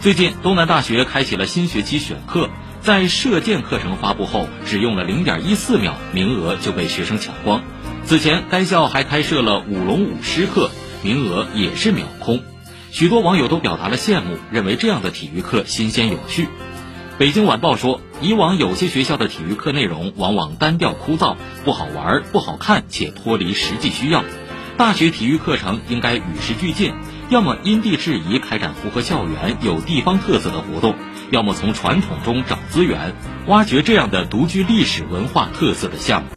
最近，东南大学开启了新学期选课，在射箭课程发布后，只用了零点一四秒，名额就被学生抢光。此前，该校还开设了舞龙舞狮课，名额也是秒空。许多网友都表达了羡慕，认为这样的体育课新鲜有趣。北京晚报说，以往有些学校的体育课内容往往单调枯燥，不好玩、不好看，且脱离实际需要。大学体育课程应该与时俱进，要么因地制宜开展符合校园、有地方特色的活动，要么从传统中找资源，挖掘这样的独具历史文化特色的项目。